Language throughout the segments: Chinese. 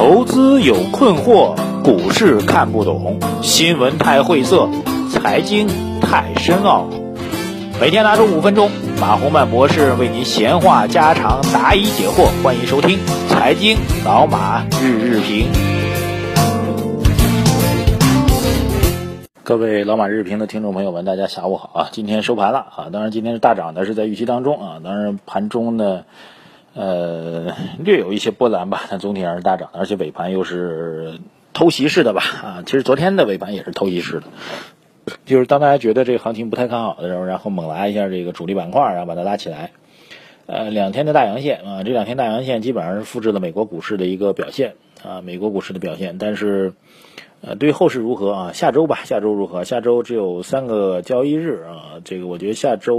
投资有困惑，股市看不懂，新闻太晦涩，财经太深奥。每天拿出五分钟，马洪曼博士为您闲话家常，答疑解惑。欢迎收听《财经老马日日评》。各位老马日评的听众朋友们，大家下午好啊！今天收盘了啊，当然今天是大涨的，是在预期当中啊。当然盘中呢。呃，略有一些波澜吧，但总体上是大涨，而且尾盘又是偷袭式的吧？啊，其实昨天的尾盘也是偷袭式的，就是当大家觉得这个行情不太看好的时候，然后猛拉一下这个主力板块，然后把它拉起来。呃，两天的大阳线啊，这两天大阳线基本上是复制了美国股市的一个表现啊，美国股市的表现，但是。呃，对于后市如何啊？下周吧，下周如何？下周只有三个交易日啊，这个我觉得下周，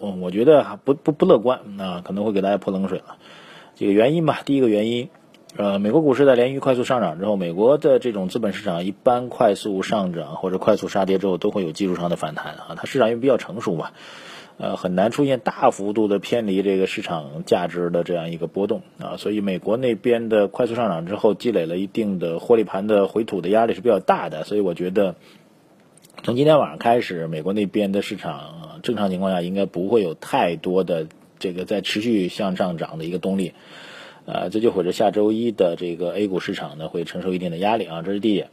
嗯，我觉得不不不乐观啊，可能会给大家泼冷水了。这个原因吧，第一个原因，呃，美国股市在连续快速上涨之后，美国的这种资本市场一般快速上涨或者快速杀跌之后，都会有技术上的反弹啊，它市场又比较成熟嘛。呃，很难出现大幅度的偏离这个市场价值的这样一个波动啊，所以美国那边的快速上涨之后，积累了一定的获利盘的回吐的压力是比较大的，所以我觉得从今天晚上开始，美国那边的市场正常情况下应该不会有太多的这个在持续向上涨的一个动力，呃，这就或者下周一的这个 A 股市场呢会承受一定的压力啊，这是第一点，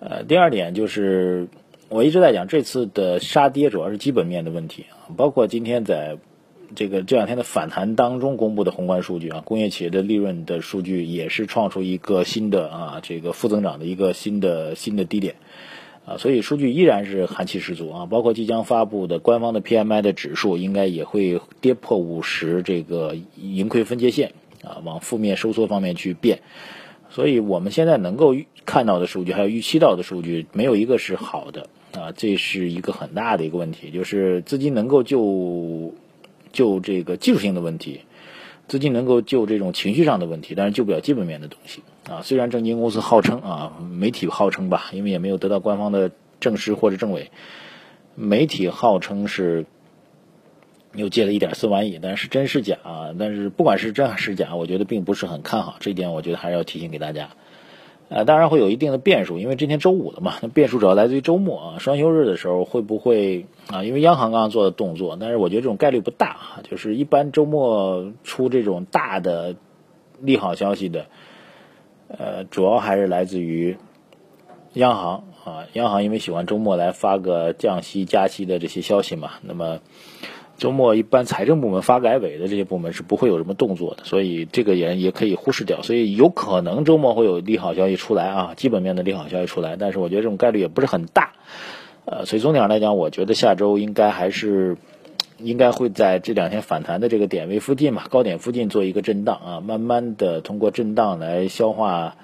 呃，第二点就是。我一直在讲，这次的杀跌主要是基本面的问题啊，包括今天在这个这两天的反弹当中公布的宏观数据啊，工业企业的利润的数据也是创出一个新的啊这个负增长的一个新的新的低点啊，所以数据依然是寒气十足啊，包括即将发布的官方的 PMI 的指数应该也会跌破五十这个盈亏分界线啊，往负面收缩方面去变。所以我们现在能够看到的数据，还有预期到的数据，没有一个是好的啊，这是一个很大的一个问题，就是资金能够就就这个技术性的问题，资金能够就这种情绪上的问题，但是救不了基本面的东西啊。虽然证金公司号称啊，媒体号称吧，因为也没有得到官方的证实或者证伪，媒体号称是。又借了一点四万亿，但是真是假？但是不管是真还是假，我觉得并不是很看好这一点，我觉得还是要提醒给大家。呃，当然会有一定的变数，因为今天周五了嘛，那变数主要来自于周末啊，双休日的时候会不会啊？因为央行刚刚做的动作，但是我觉得这种概率不大啊。就是一般周末出这种大的利好消息的，呃，主要还是来自于央行啊，央行因为喜欢周末来发个降息、加息的这些消息嘛，那么。周末一般财政部门发改委的这些部门是不会有什么动作的，所以这个也也可以忽视掉。所以有可能周末会有利好消息出来啊，基本面的利好消息出来，但是我觉得这种概率也不是很大。呃，所以总体上来讲，我觉得下周应该还是应该会在这两天反弹的这个点位附近嘛，高点附近做一个震荡啊，慢慢的通过震荡来消化。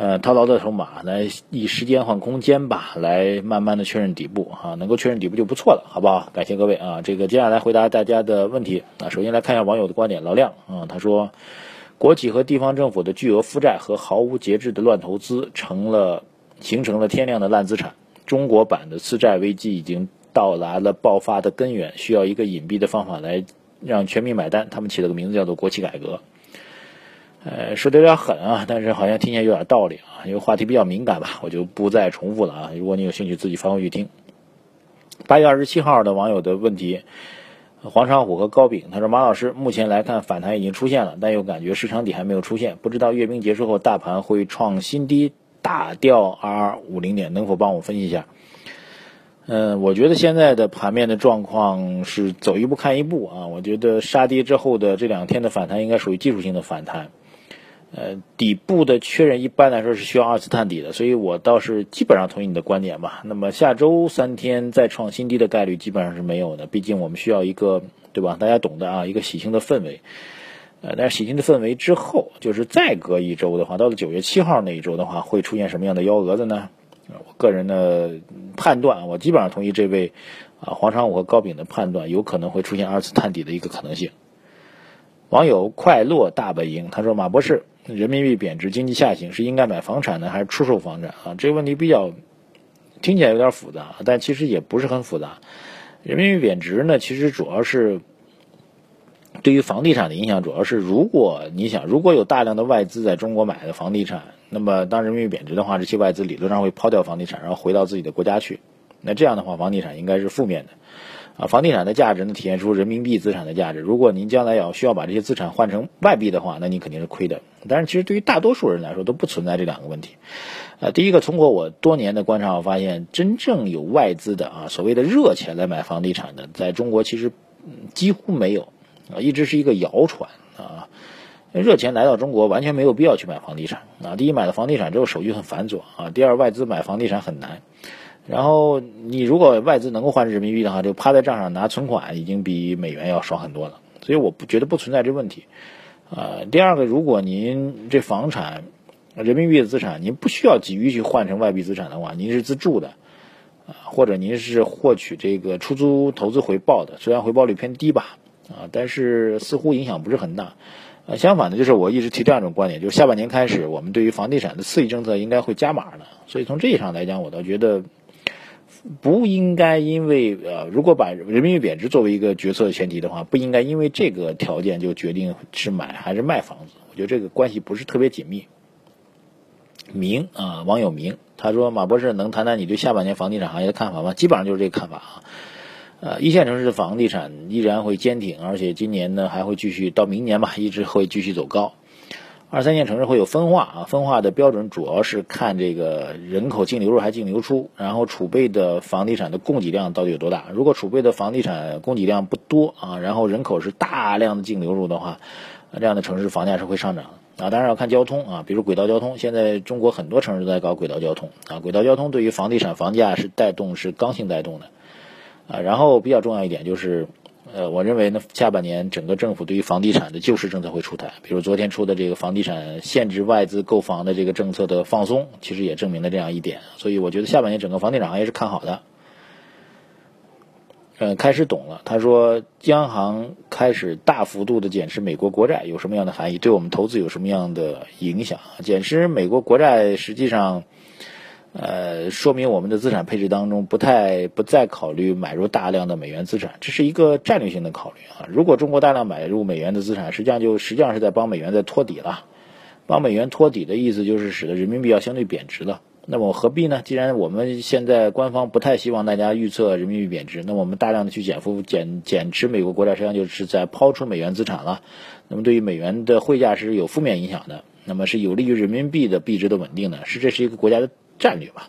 呃，套牢的筹码来以时间换空间吧，来慢慢的确认底部啊，能够确认底部就不错了，好不好？感谢各位啊，这个接下来回答大家的问题啊，首先来看一下网友的观点，老亮啊，他说，国企和地方政府的巨额负债和毫无节制的乱投资，成了形成了天量的烂资产，中国版的次债危机已经到来了爆发的根源，需要一个隐蔽的方法来让全民买单，他们起了个名字叫做国企改革。呃，说的有点狠啊，但是好像听起来有点道理啊，因为话题比较敏感吧，我就不再重复了啊。如果你有兴趣，自己翻回去听。八月二十七号的网友的问题，黄长虎和高炳，他说马老师，目前来看反弹已经出现了，但又感觉市场底还没有出现，不知道阅兵结束后大盘会创新低打掉二二五零点，能否帮我分析一下？嗯，我觉得现在的盘面的状况是走一步看一步啊，我觉得杀跌之后的这两天的反弹应该属于技术性的反弹。呃，底部的确认一般来说是需要二次探底的，所以我倒是基本上同意你的观点吧。那么下周三天再创新低的概率基本上是没有的，毕竟我们需要一个，对吧？大家懂的啊，一个喜庆的氛围。呃，但是喜庆的氛围之后，就是再隔一周的话，到了九月七号那一周的话，会出现什么样的幺蛾子呢？我个人的判断，我基本上同意这位啊黄长武和高炳的判断，有可能会出现二次探底的一个可能性。网友快乐大本营他说：“马博士。”人民币贬值，经济下行是应该买房产呢，还是出售房产啊？这个问题比较听起来有点复杂，但其实也不是很复杂。人民币贬值呢，其实主要是对于房地产的影响主要是，如果你想，如果有大量的外资在中国买的房地产，那么当人民币贬值的话，这些外资理论上会抛掉房地产，然后回到自己的国家去。那这样的话，房地产应该是负面的。啊，房地产的价值呢，体现出人民币资产的价值。如果您将来要需要把这些资产换成外币的话，那你肯定是亏的。但是其实对于大多数人来说都不存在这两个问题。呃，第一个，通过我多年的观察，我发现真正有外资的啊，所谓的热钱来买房地产的，在中国其实几乎没有，啊，一直是一个谣传啊。热钱来到中国完全没有必要去买房地产啊。第一，买了房地产之后手续很繁琐啊。第二，外资买房地产很难。然后你如果外资能够换成人民币的话，就趴在账上拿存款，已经比美元要爽很多了。所以我不觉得不存在这问题。呃，第二个，如果您这房产人民币的资产，您不需要急于去换成外币资产的话，您是自住的，啊，或者您是获取这个出租投资回报的，虽然回报率偏低吧，啊，但是似乎影响不是很大。呃，相反的，就是我一直提这样一种观点，就是下半年开始，我们对于房地产的刺激政策应该会加码的。所以从这一上来讲，我倒觉得。不应该因为呃，如果把人民币贬值作为一个决策的前提的话，不应该因为这个条件就决定是买还是卖房子。我觉得这个关系不是特别紧密。明啊，网友明他说：“马博士能谈谈你对下半年房地产行业的看法吗？”基本上就是这个看法啊。呃，一线城市的房地产依然会坚挺，而且今年呢还会继续到明年吧，一直会继续走高。二三线城市会有分化啊，分化的标准主要是看这个人口净流入还净流出，然后储备的房地产的供给量到底有多大。如果储备的房地产供给量不多啊，然后人口是大量的净流入的话，这样的城市房价是会上涨啊。当然要看交通啊，比如轨道交通，现在中国很多城市都在搞轨道交通啊，轨道交通对于房地产房价是带动，是刚性带动的啊。然后比较重要一点就是。呃，我认为呢，下半年整个政府对于房地产的救市政策会出台，比如昨天出的这个房地产限制外资购房的这个政策的放松，其实也证明了这样一点。所以我觉得下半年整个房地产行业是看好的。呃，开始懂了，他说央行开始大幅度的减持美国国债有什么样的含义？对我们投资有什么样的影响？减持美国国债实际上。呃，说明我们的资产配置当中不太不再考虑买入大量的美元资产，这是一个战略性的考虑啊。如果中国大量买入美元的资产，实际上就实际上是在帮美元在托底了。帮美元托底的意思就是使得人民币要相对贬值了。那么何必呢？既然我们现在官方不太希望大家预测人民币贬值，那我们大量的去减负减减持美国国债，实际上就是在抛出美元资产了。那么对于美元的汇价是有负面影响的，那么是有利于人民币的币值的稳定的，是这是一个国家的。战略吧，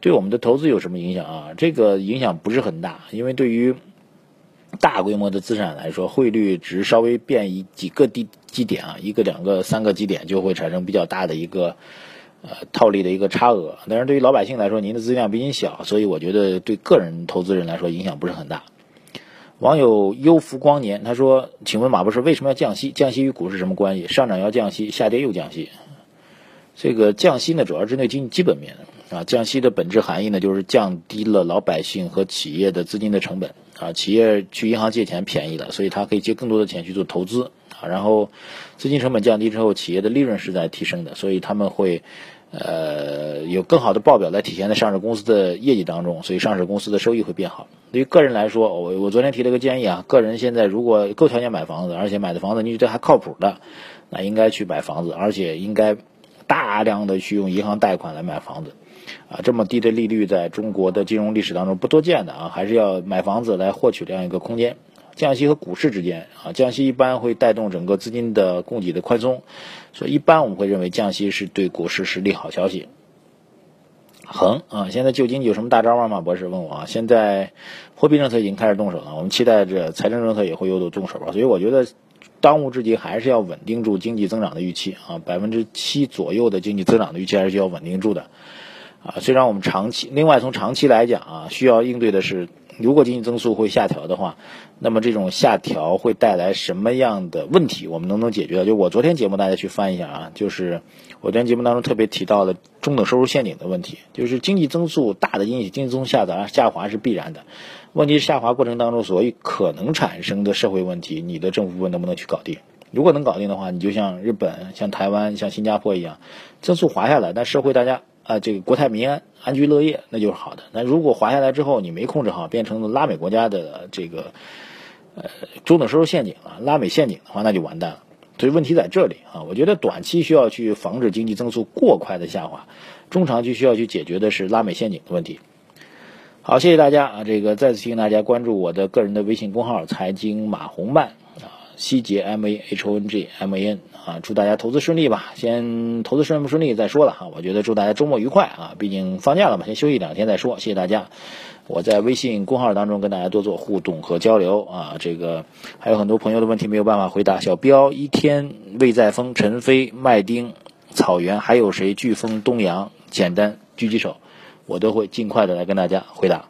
对我们的投资有什么影响啊？这个影响不是很大，因为对于大规模的资产来说，汇率值稍微变一几个低基点啊，一个、两个、三个基点就会产生比较大的一个呃套利的一个差额。但是对于老百姓来说，您的资金量比您小，所以我觉得对个人投资人来说影响不是很大。网友优福光年他说：“请问马博士为什么要降息？降息与股市什么关系？上涨要降息，下跌又降息？”这个降息呢，主要针对经济基本面啊。降息的本质含义呢，就是降低了老百姓和企业的资金的成本啊。企业去银行借钱便宜了，所以他可以借更多的钱去做投资啊。然后资金成本降低之后，企业的利润是在提升的，所以他们会呃有更好的报表来体现在上市公司的业绩当中，所以上市公司的收益会变好。对于个人来说，我我昨天提了个建议啊，个人现在如果够条件买房子，而且买的房子你觉得还靠谱的，那应该去买房子，而且应该。大量的去用银行贷款来买房子，啊，这么低的利率在中国的金融历史当中不多见的啊，还是要买房子来获取这样一个空间。降息和股市之间啊，降息一般会带动整个资金的供给的宽松，所以一般我们会认为降息是对股市是利好消息。恒啊，现在救经济有什么大招吗？马博士问我啊，现在货币政策已经开始动手了，我们期待着财政政策也会有所动手吧，所以我觉得。当务之急还是要稳定住经济增长的预期啊，百分之七左右的经济增长的预期还是需要稳定住的啊。虽然我们长期，另外从长期来讲啊，需要应对的是，如果经济增速会下调的话，那么这种下调会带来什么样的问题？我们能不能解决？就我昨天节目大家去翻一下啊，就是我昨天节目当中特别提到了中等收入陷阱的问题，就是经济增速大的因素经济增速下滑下滑是必然的。问题是下滑过程当中，所以可能产生的社会问题，你的政府部门能不能去搞定？如果能搞定的话，你就像日本、像台湾、像新加坡一样，增速滑下来，但社会大家啊，这个国泰民安、安居乐业，那就是好的。那如果滑下来之后，你没控制好，变成了拉美国家的这个呃中等收入陷阱了，拉美陷阱的话，那就完蛋了。所以问题在这里啊，我觉得短期需要去防止经济增速过快的下滑，中长期需要去解决的是拉美陷阱的问题。好，谢谢大家啊！这个再次提醒大家关注我的个人的微信公号“财经马红漫”，希杰 M A H O N G M A N 啊，祝大家投资顺利吧。先投资顺不顺利再说了哈。我觉得祝大家周末愉快啊，毕竟放假了嘛，先休息两天再说。谢谢大家。我在微信公号当中跟大家多做互动和交流啊，这个还有很多朋友的问题没有办法回答。小彪、一天、魏在峰、陈飞、麦丁、草原，还有谁？飓风、东阳，简单狙击手。我都会尽快的来跟大家回答。